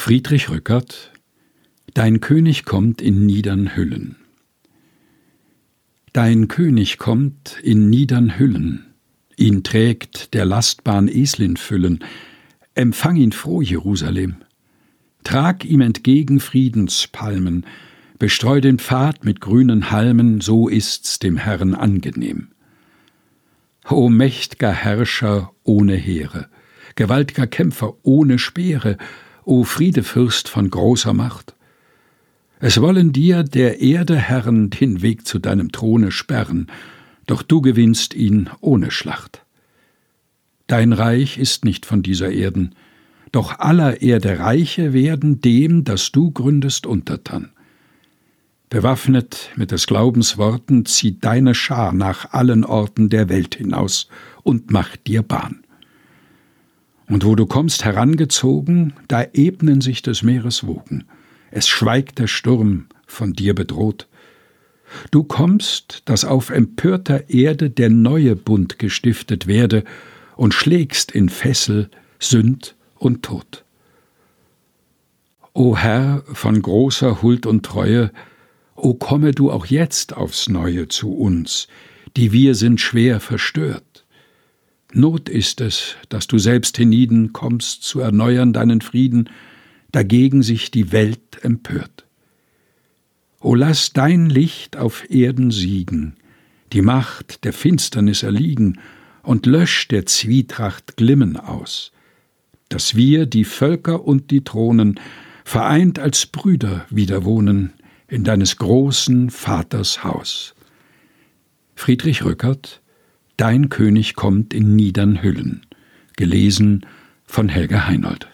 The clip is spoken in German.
Friedrich Rückert Dein König kommt in niedern Hüllen. Dein König kommt in niedern Hüllen, ihn trägt der Lastbahn Eslin füllen, empfang ihn froh, Jerusalem. Trag ihm entgegen Friedenspalmen, bestreu den Pfad mit grünen Halmen, so ist's dem Herrn angenehm. O mächt'ger Herrscher ohne Heere, gewaltiger Kämpfer ohne Speere, o Friedefürst von großer Macht. Es wollen dir der Erde Herren den Weg zu deinem Throne sperren, doch du gewinnst ihn ohne Schlacht. Dein Reich ist nicht von dieser Erden, doch aller Erde Reiche werden dem, das du gründest, untertan. Bewaffnet mit des Glaubens Worten zieht deine Schar nach allen Orten der Welt hinaus und macht dir Bahn. Und wo du kommst herangezogen, da ebnen sich des Meeres Wogen. Es schweigt der Sturm, von dir bedroht. Du kommst, dass auf empörter Erde der neue Bund gestiftet werde, und schlägst in Fessel Sünd und Tod. O Herr von großer Huld und Treue, o komme du auch jetzt aufs Neue zu uns, die wir sind schwer verstört. Not ist es, dass du selbst hienieden kommst zu erneuern deinen Frieden, dagegen sich die Welt empört. O lass dein Licht auf Erden siegen, die Macht der Finsternis erliegen, und lösch der Zwietracht Glimmen aus, dass wir, die Völker und die Thronen, vereint als Brüder wieder wohnen in deines großen Vaters Haus. Friedrich Rückert Dein König kommt in niedern Hüllen. Gelesen von Helga Heinold.